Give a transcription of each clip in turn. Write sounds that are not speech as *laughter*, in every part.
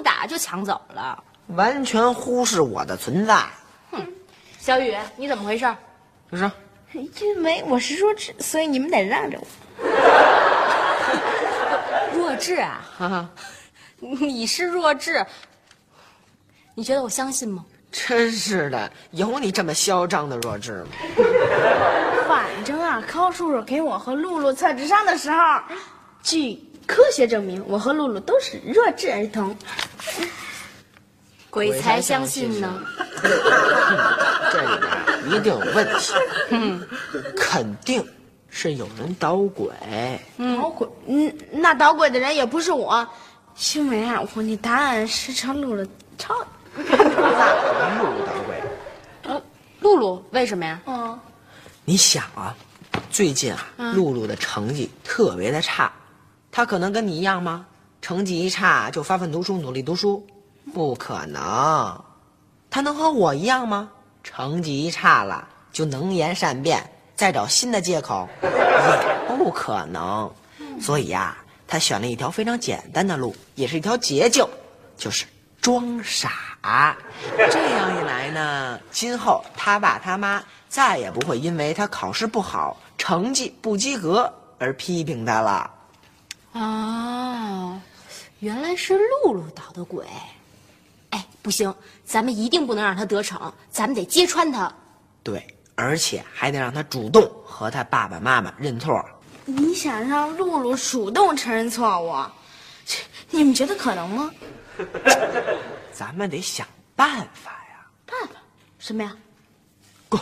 不打就抢走了。完全忽视我的存在。哼小雨，你怎么回事？不是，因为我是弱智，所以你们得让着我。*laughs* 弱智啊！哈哈，你是弱智，你觉得我相信吗？真是的，有你这么嚣张的弱智吗？反正啊，高叔叔给我和露露测智商的时候，据科学证明，我和露露都是弱智儿童。鬼才相信呢。这里边一定有问题。嗯，肯定是有人捣鬼。捣鬼？嗯，那捣鬼的人也不是我，因为啊，我那答案是成露露抄的。露露捣鬼。呃，露露为什么呀？嗯，你想啊，最近啊，露露的成绩特别的差，他可能跟你一样吗？成绩一差就发奋读书，努力读书，不可能。他能和我一样吗？成绩一差了就能言善辩，再找新的借口，也 *laughs* 不可能。所以呀、他选了一条非常简单的路，也是一条捷径，就是装傻。这样一来呢，今后他爸他妈再也不会因为他考试不好、成绩不及格而批评他了。啊，原来是露露捣的鬼。哎，不行，咱们一定不能让他得逞，咱们得揭穿他。对，而且还得让他主动和他爸爸妈妈认错。你想让露露主动承认错误，你们觉得可能吗？*laughs* 咱们得想办法呀！办法什么呀？滚！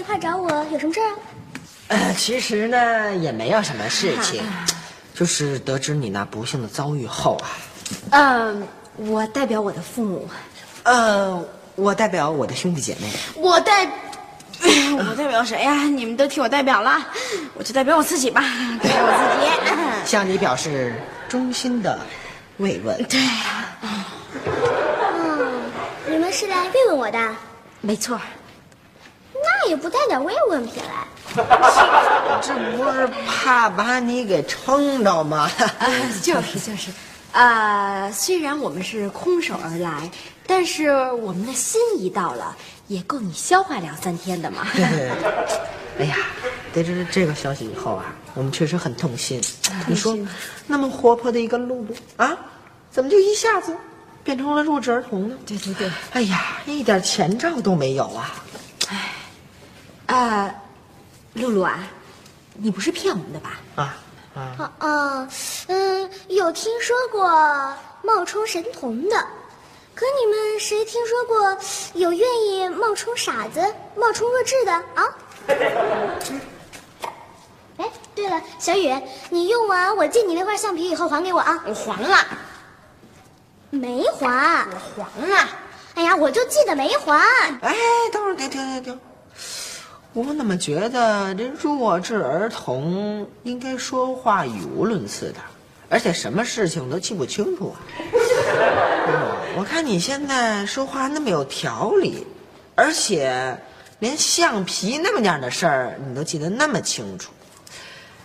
一块找我有什么事儿啊？呃，其实呢也没有什么事情，就是得知你那不幸的遭遇后啊，嗯，我代表我的父母。呃，我代表我的兄弟姐妹，我代，*coughs* 我代表谁呀、你们都替我代表了，我就代表我自己吧，代表我自己。*laughs* 向你表示衷心的慰问。对，嗯，你们是来慰问我的，没错，那也不带点慰问品来。*laughs* 这不是怕把你给撑着吗？就 *laughs* 是就是，啊，虽然我们是空手而来，但是我们的心意到了，也够你消化两三天的嘛。*laughs* 哎呀，得知这个消息以后啊，我们确实很痛心。你说，那么活泼的一个露露啊，怎么就一下子变成了弱智儿童呢？对对对，哎呀，一点前兆都没有啊！啊，露露啊，你不是骗我们的吧？啊啊！啊啊，嗯，有听说过冒充神童的，可你们谁听说过有愿意冒充傻子、冒充弱智的啊？*laughs* 哎，对了，小雨，你用完我借你那块橡皮以后还给我啊！我还了，没还。我还了。哎呀，我就记得没还。哎，等会儿，停停停停！我怎么觉得这弱智儿童应该说话语无伦次的，而且什么事情都记不清楚啊？*laughs* 我看你现在说话那么有条理，而且连橡皮那么点的事儿你都记得那么清楚，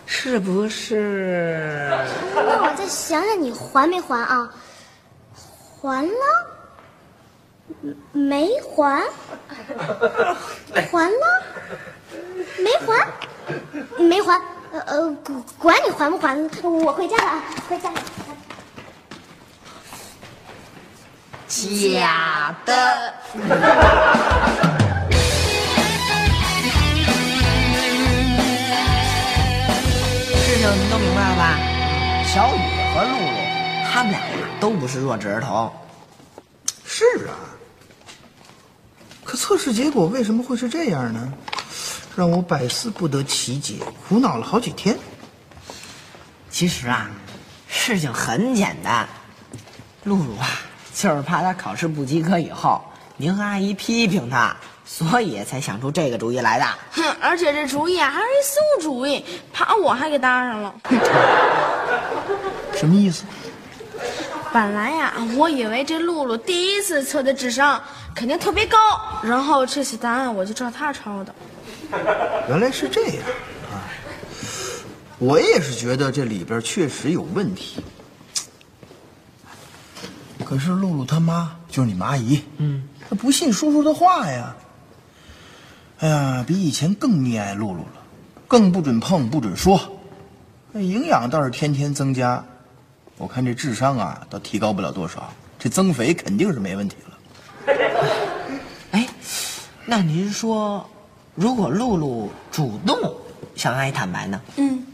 是不是？那我再想想，你还没还啊？还了？没还？还了？没还？没还？呃呃，管管你还不还，我回家了啊，回家了。假的。事情你都明白了吧？小雨和露露，他们俩呀都不是弱智儿童。是啊，可测试结果为什么会是这样呢？让我百思不得其解，苦恼了好几天。其实啊，事情很简单，露露啊，就是怕她考试不及格以后，您和阿姨批评她，所以才想出这个主意来的。哼，而且这主意啊还是一馊主意，把我还给搭上了。*laughs* 什么意思？本来呀，我以为这露露第一次测的智商肯定特别高，然后这次答案我就照他抄的。原来是这样啊！我也是觉得这里边确实有问题。可是露露他妈就是你们阿姨，嗯，她不信叔叔的话呀。哎呀，比以前更溺爱露露了，更不准碰，不准说。那营养倒是天天增加，我看这智商啊，倒提高不了多少。这增肥肯定是没问题了。*laughs* 哎，那您说，如果露露主动向阿姨坦白呢？嗯，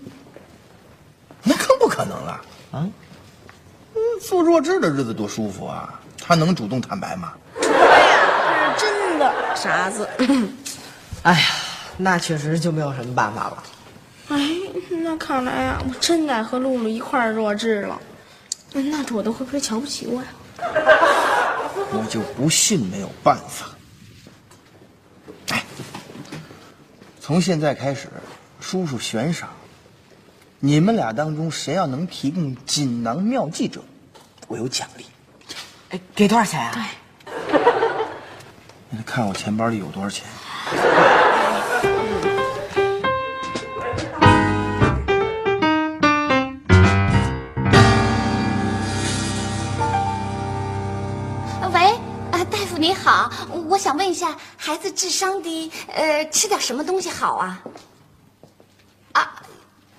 那更不可能了。啊，嗯，做弱智的日子多舒服啊！他能主动坦白吗？这是真的傻子。*coughs* 哎呀，那确实就没有什么办法了。哎，那看来呀，我真该和露露一块儿弱智了。那我的会不会瞧不起我呀？我就不信没有办法。哎，从现在开始，叔叔悬赏，你们俩当中谁要能提供锦囊妙计者，我有奖励。哎，给多少钱啊？对，*laughs* 你看我钱包里有多少钱？想问一下，孩子智商低，呃，吃点什么东西好啊？啊，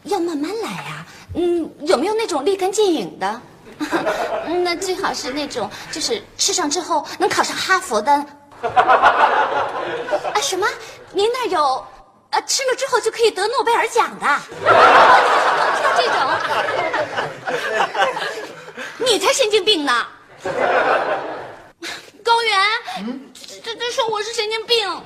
要慢慢来呀、嗯，有没有那种立竿见影的？*laughs* 那最好是那种，就是吃上之后能考上哈佛的。*laughs* 啊，什么？您那有？呃，吃了之后就可以得诺贝尔奖的？*laughs* 像这种，你才神经病呢！高原，这这说我是神经病，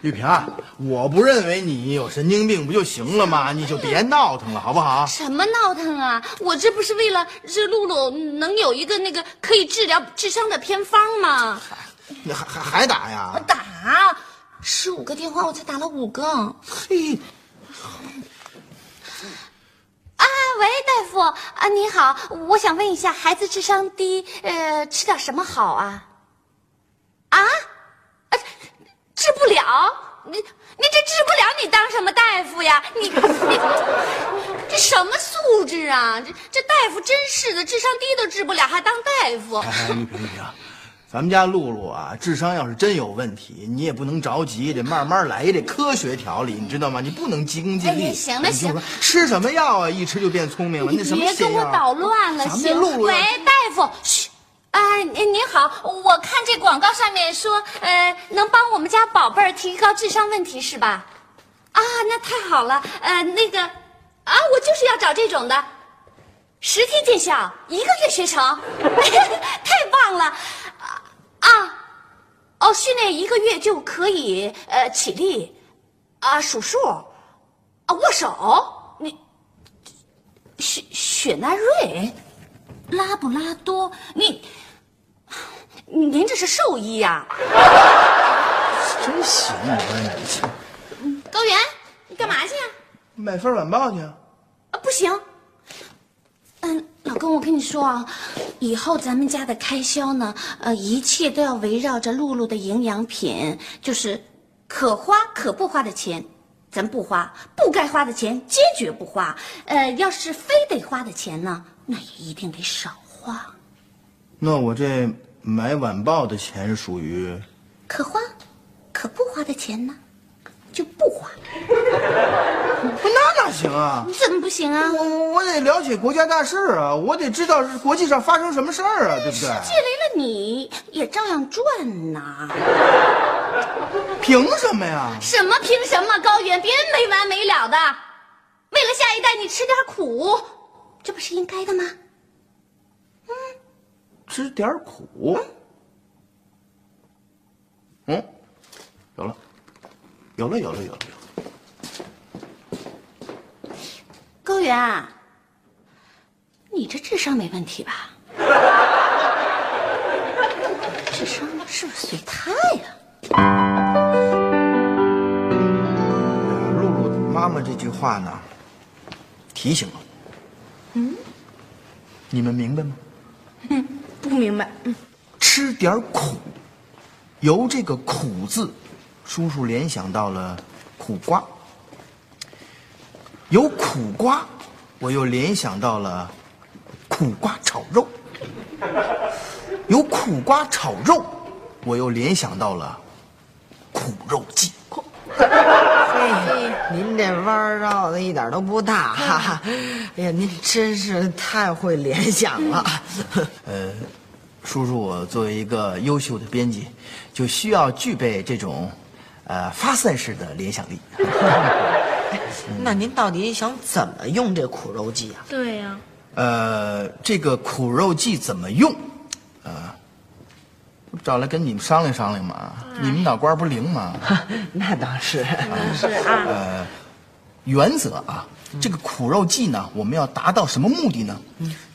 玉萍啊，我不认为你有神经病不就行了吗？你就别闹腾了，好不好？什么闹腾啊？我这不是为了这露露能有一个那个可以治疗智商的偏方吗？你还还还打呀？打十五个电话，我才打了五个。嘿，啊，喂，大夫啊，你好，我想问一下，孩子智商低，呃，吃点什么好啊？啊？啊，治不了？你你这治不了，你当什么大夫呀？你你这什么素质啊？这这大夫真是的，智商低都治不了，还当大夫？哎，玉萍玉萍，咱们家露露啊，智商要是真有问题，你也不能着急，得慢慢来，也得科学调理，你知道吗？你不能急功近利。哎行了行吃什么药啊？一吃就变聪明了，你什么别跟我捣乱了，行？这露露喂，大夫，嘘。啊，您您好，我看这广告上面说，呃，能帮我们家宝贝儿提高智商问题是吧？啊，那太好了，呃，那个，啊，我就是要找这种的，十天见效，一个月学成，*laughs* 太棒了，啊啊，哦，训练一个月就可以呃起立，啊数数，啊握手，你雪雪纳瑞，拉布拉多，你，您这是兽医呀、真行，我说你高原，你干嘛去呀、买份晚报去啊。啊，不行。嗯，老公，我跟你说啊，以后咱们家的开销呢，呃，一切都要围绕着露露的营养品，就是可花可不花的钱，咱不花；不该花的钱，坚决不花。呃，要是非得花的钱呢，那也一定得少花，那我这买晚报的钱属于可花可不花的钱呢，就不花。*laughs* 那哪行啊？怎么不行啊？我我得了解国家大事啊，我得知道是国际上发生什么事儿啊，对不对？借来了你也照样赚呐。*laughs* 凭什么呀？什么凭什么？高原别没完没了的，为了下一代你吃点苦，这不不是应该的吗？嗯吃点苦。嗯，有了，有了，有了，有了，有了。高原，你这智商没问题吧？智商是不是随他呀？露露妈妈这句话呢，提醒了我。嗯，你们明白吗？不明白，嗯，吃点苦，由这个“苦”字，叔叔联想到了苦瓜；有苦瓜，我又联想到了苦瓜炒肉；有苦瓜炒肉，我又联想到了苦肉计。嘿，您这弯儿绕的一点都不大，哈哈！哎呀，您真是太会联想了。*laughs* 呃，叔叔，我作为一个优秀的编辑，就需要具备这种，呃，发散式的联想力。*laughs* 那您到底想怎么用这苦肉计啊？对呀、呃，这个苦肉计怎么用？呃，不找来跟你们商量商量嘛。你们脑瓜不灵吗？*laughs* 那倒是，是啊，呃原则啊，这个苦肉计呢，我们要达到什么目的呢？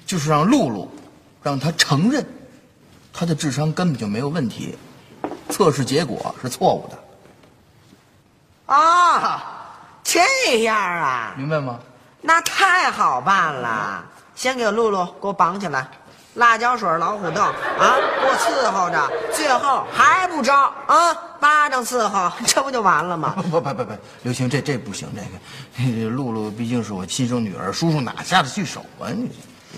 就是让露露，让她承认，她的智商根本就没有问题，测试结果是错误的，啊，这样啊，明白吗？那太好办了。先给露露给我绑起来，辣椒水、老虎凳啊，给我伺候着，最后还不招啊，巴掌伺候，*laughs* 这不就完了吗？不不不不不，刘星，这这不行，这个露露毕竟是我亲生女儿，叔叔哪下得去手啊？你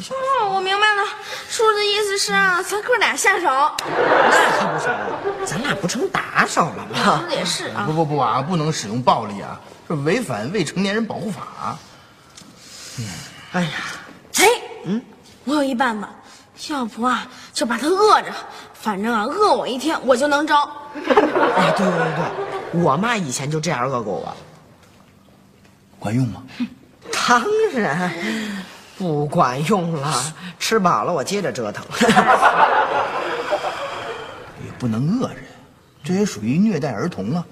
哦，我明白了，叔叔的意思是让咱哥俩下手，那可不行，咱俩不成打手了吗？说的也是啊不。不不啊，不能使用暴力啊，这违反未成年人保护法。哎呀，哎，嗯，我有一办法，要不啊，就把他饿着，反正啊，饿我一天，我就能招。哎，*laughs* 对对对，我妈以前就这样饿过我。管用吗？*laughs* 当然不管用了，吃饱了我接着折腾。*laughs* 也不能饿人，这也属于虐待儿童啊。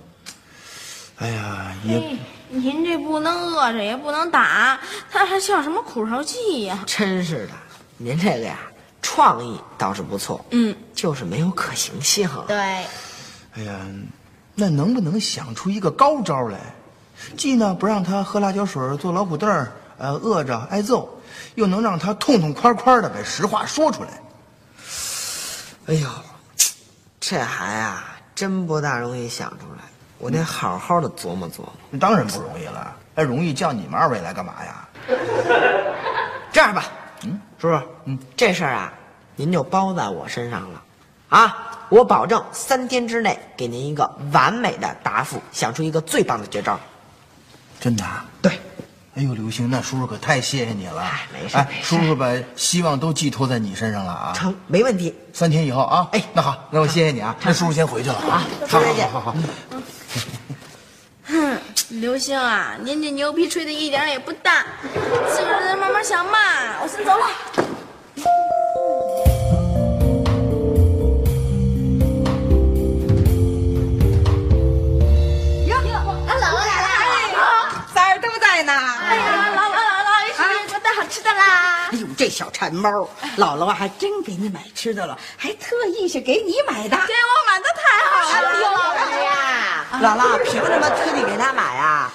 哎呀，也哎，您这不能饿着，也不能打，他还叫什么苦肉计呀？真是的，您这个呀，创意倒是不错，嗯，就是没有可行性。对，哎呀，那能不能想出一个高招来？既呢不让他喝辣椒水、坐老虎凳儿，呃，饿着挨揍，又能让他痛痛快快的把实话说出来。哎呦，这还啊，真不大容易想出来，我得好好的琢磨琢磨。那当然不容易了，还容易叫你们二位来干嘛呀？*laughs* 这样吧，嗯，叔叔，嗯，这事儿啊，您就包在我身上了，啊，我保证三天之内给您一个完美的答复，想出一个最棒的绝招。真的啊？对，哎呦，刘星，那叔叔可太谢谢你了。哎没事哎叔叔把希望都寄托在你身上了啊。成，没问题。三天以后啊。哎那好，那我谢谢你啊。那叔叔先回去了啊。好好再见好好好。*laughs* 哼，刘星啊，您这牛皮吹的一点也不大，自个儿慢慢想嘛。我先走了。哟，俺姥姥来了，仨人都在呢。哎呀，姥姥姥姥，一起给我带好吃的啦。哎呦，这小馋猫，姥姥啊还真给你买吃的了，还特意是给你买的。给我买的太好了，姥姥凭什么特地给他买呀？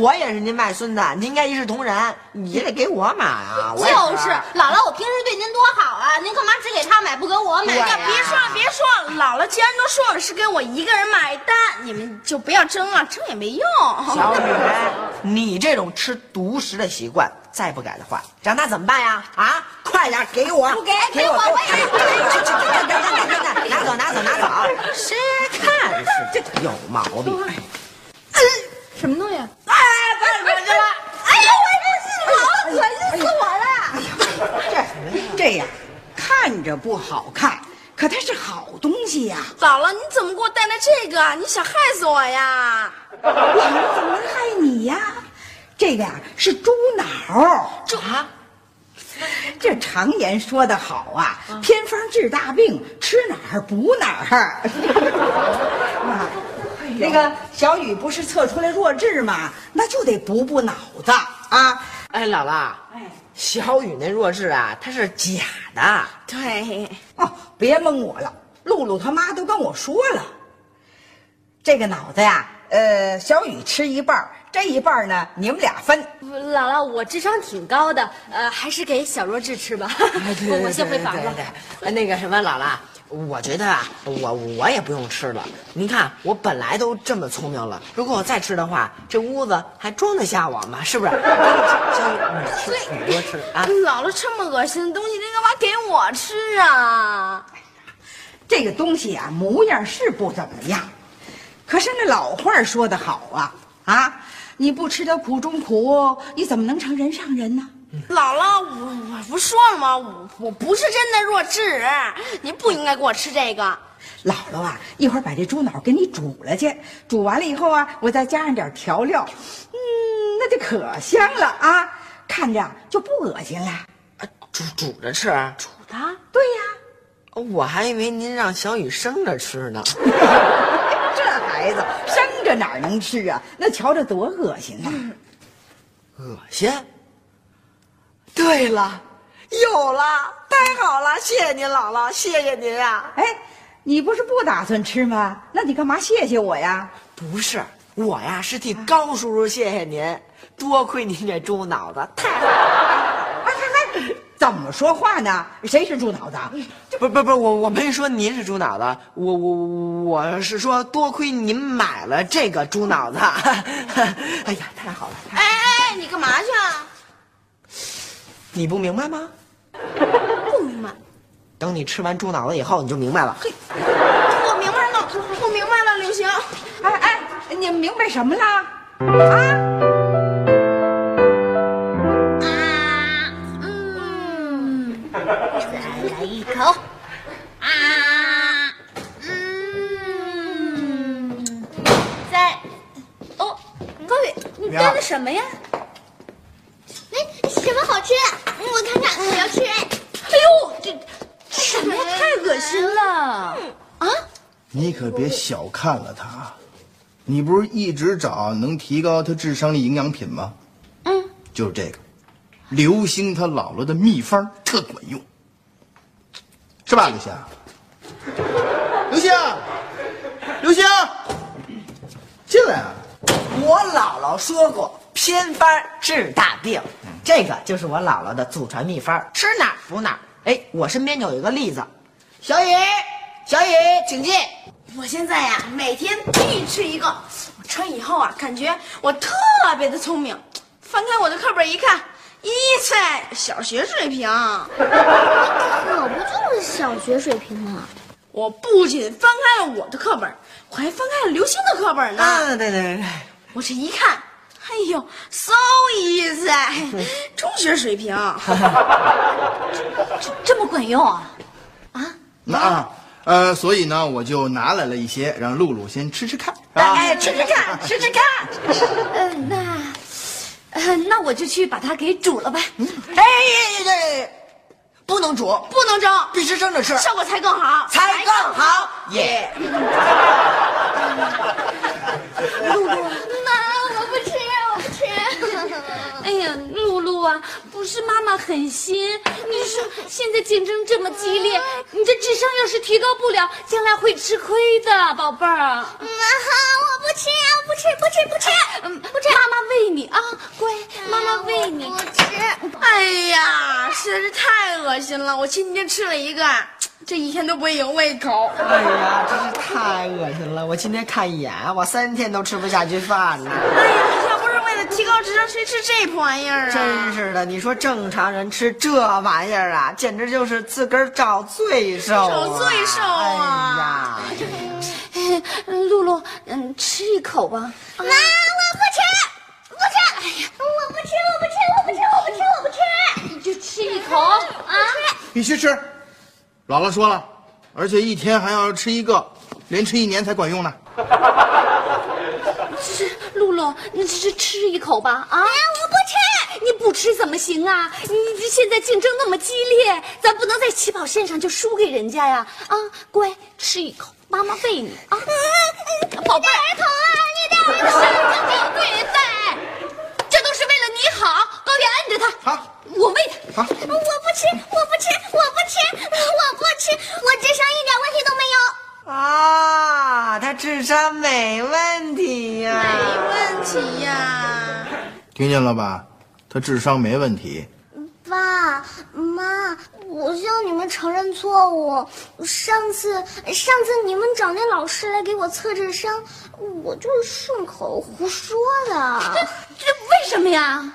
我也是您外孙子，您应该一视同仁，也得给我买啊。我就是姥姥，我平时对您多好啊，您干嘛只给他买不给我买？哎呀，别说了，别说了，姥姥既然都说了是给我一个人买单，你们就不要争了，争也没用。小雨，你这种吃独食的习惯，再不改的话，长大怎么办呀？啊，快点给我！不给给我！给我我哎去去去去去去去拿走拿走拿走！谁看是这有毛病？什么东西？哎，干什么去了？哎呀，我这是老恶心死我了！这这呀，看着不好看，可它是好东西呀。咋了，你怎么给我带来这个？你想害死我呀？我怎么能害你呀？这个呀是猪脑。啊？这常言说得好啊，偏方治大病，吃哪儿补哪儿。*laughs* 啊，那个小雨不是测出来弱智吗？那就得补补脑子啊。哎，姥姥，哎小雨那弱智啊，他是假的。对，哦，别蒙我了，露露他妈都跟我说了，这个脑子呀，呃，小雨吃一半，这一半呢，你们俩分。姥姥，我智商挺高的，呃，还是给小弱智吃吧。*laughs* 我我先回房了。*laughs* 那个什么，姥姥，我觉得啊，我我也不用吃了。您看，我本来都这么聪明了，如果我再吃的话，这屋子还装得下我吗？是不是？*laughs* 小雨，你吃，你多吃啊。姥姥这么恶心的东西，你干嘛给我吃啊？这个东西啊，模样是不怎么样，可是那老话说得好啊啊，你不吃点苦中苦，你怎么能成人上人呢？姥姥，我我不说了吗？我我不是真的弱智，您不应该给我吃这个。姥姥啊，一会儿把这猪脑给你煮了去，煮完了以后啊，我再加上点调料，嗯，那就可香了啊，看着就不恶心了。啊煮煮着吃，煮的？对呀、我还以为您让小雨生着吃呢。*laughs* 这孩子生着哪能吃啊？那瞧着多恶心啊、恶心。对了，有了，太好了，谢谢您姥姥，谢谢您呀、哎，你不是不打算吃吗？那你干嘛谢谢我呀？不是我呀，是替高叔叔谢谢您，多亏您这猪脑子，太好了。怎么说话呢？谁是猪脑子？不不不，我我没说您是猪脑子，我我我是说多亏您买了这个猪脑子。*laughs* 哎呀，太好了！哎哎哎，你干嘛去啊？你不明白吗？*laughs* 不明白。等你吃完猪脑子以后，你就明白了。嘿我明白了，我明白了，刘星。哎哎，你们明白什么了？啊？啊，口。啊，嗯，在，哦，高宇，你干的什么呀？哎，什么好吃？我看看，我要吃。哎呦，这这什么呀？太恶心了！啊，你可别小看了他，你不是一直找能提高他智商的营养品吗？嗯，就是这个，刘星他姥姥的秘方特管用，是吧，刘星？刘星，刘星，进来啊！我姥姥说过，偏方治大病，这个就是我姥姥的祖传秘方，吃哪儿补哪儿。哎，我身边就有一个例子，小雨，小雨，请进。我现在呀，每天必吃一个。我吃完以后啊，感觉我特别的聪明。翻开我的课本一看，一岁小学水平。可不就是小学水平吗？我不仅翻开了我的课本，我还翻开了刘星的课本呢。啊，对对对，我这一看，哎呦，so easy，中学水平。这这么管用啊？啊那啊，呃，所以呢，我就拿来了一些，让露露先吃吃看，是吧？哎，吃吃看，吃吃看。呃，那，呃，那我就去把它给煮了吧。哎呀呀呀，不能煮，不能蒸，必须蒸着吃，效果才更好，才更好。耶！露 *laughs* 露妈，我不吃，我不吃。哎呀，露露啊，不是妈妈狠心，你说现在竞争这么激烈，你这智商要是提高不了，将来会吃亏的，宝贝儿。妈，我不吃，吃，不吃，不吃。嗯，不吃，妈妈喂你啊，乖，妈妈喂你。不吃。哎呀，实在是太恶心了！我今天吃了一个，这一天都不会有胃口。哎呀，真是太恶心了！我今天看一眼，我三天都吃不下去饭呢。哎呀，要不是为了提高智商，谁吃这破玩意儿啊？真是的，你说正常人吃这玩意儿啊，简直就是自个儿找罪受、啊！找罪受啊哎呀，哎，*laughs* 露露，嗯，吃一口吧。妈，我不吃，不吃。哎呀，我不吃，我不吃，我不吃，我不吃，我不吃。你就吃一口啊！必须吃。姥姥说了，而且一天还要吃一个，连吃一年才管用呢。*laughs* 露露，你这是吃一口吧？啊！哎呀，我不吃，你不吃怎么行啊？你这现在竞争那么激烈，咱不能在起跑线上就输给人家呀！啊，乖，吃一口，妈妈喂你啊，宝贝儿。儿童啊，你的儿童！神经病对待，这都是为了你好。高原按着他，好，我喂他。好，我不吃，我不吃，我不吃，我不吃，我智商一点问题都没有。啊，他智商没问题呀、没问题呀。听见了吧？他智商没问题。爸妈，我向你们承认错误。上次，上次你们找那老师来给我测智商，我就是顺口胡说的。这为什么呀？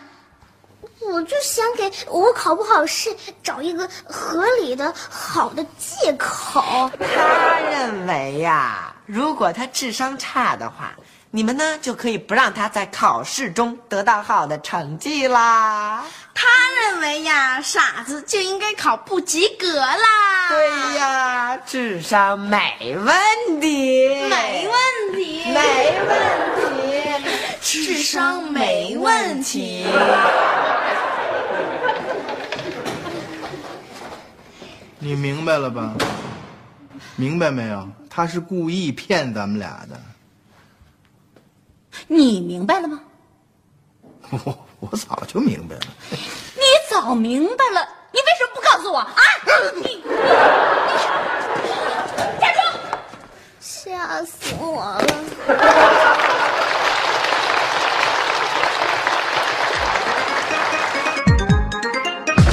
我就想给我考不好试找一个合理的、好的借口。他认为呀，如果他智商差的话，你们呢就可以不让他在考试中得到好的成绩啦。他认为呀，傻子就应该考不及格啦。对呀，智商没问题，没问题，没问题，智商没问题。你明白了吧？明白没有？他是故意骗咱们俩的。你明白了吗？我 *laughs* 我早就明白了。你早明白了，你为什么不告诉我啊？*laughs* 你你你，站住！吓死我了！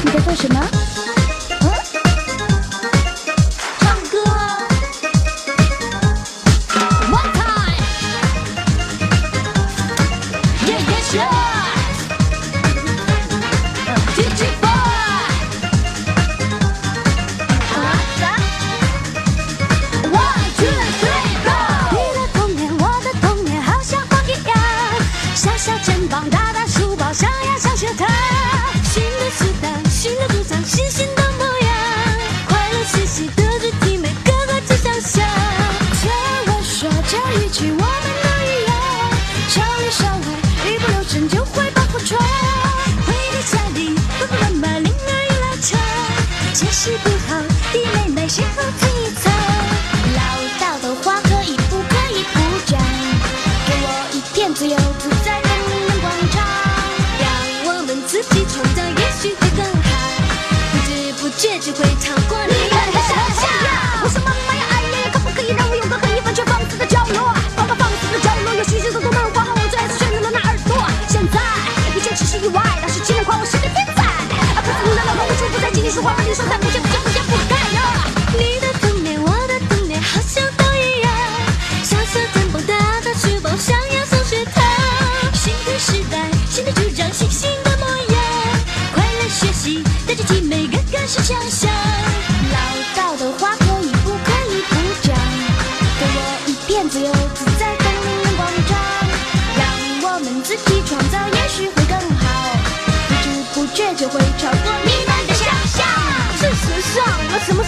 你在做什么？小小意外，老师竟然夸我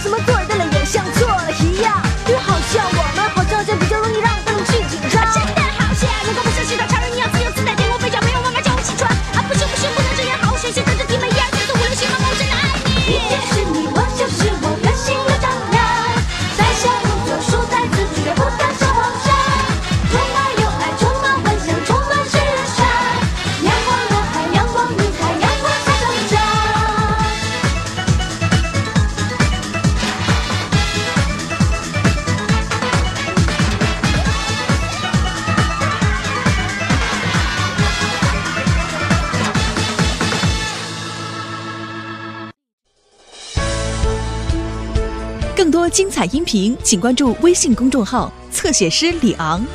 什么音频，请关注微信公众号“侧写师李昂”。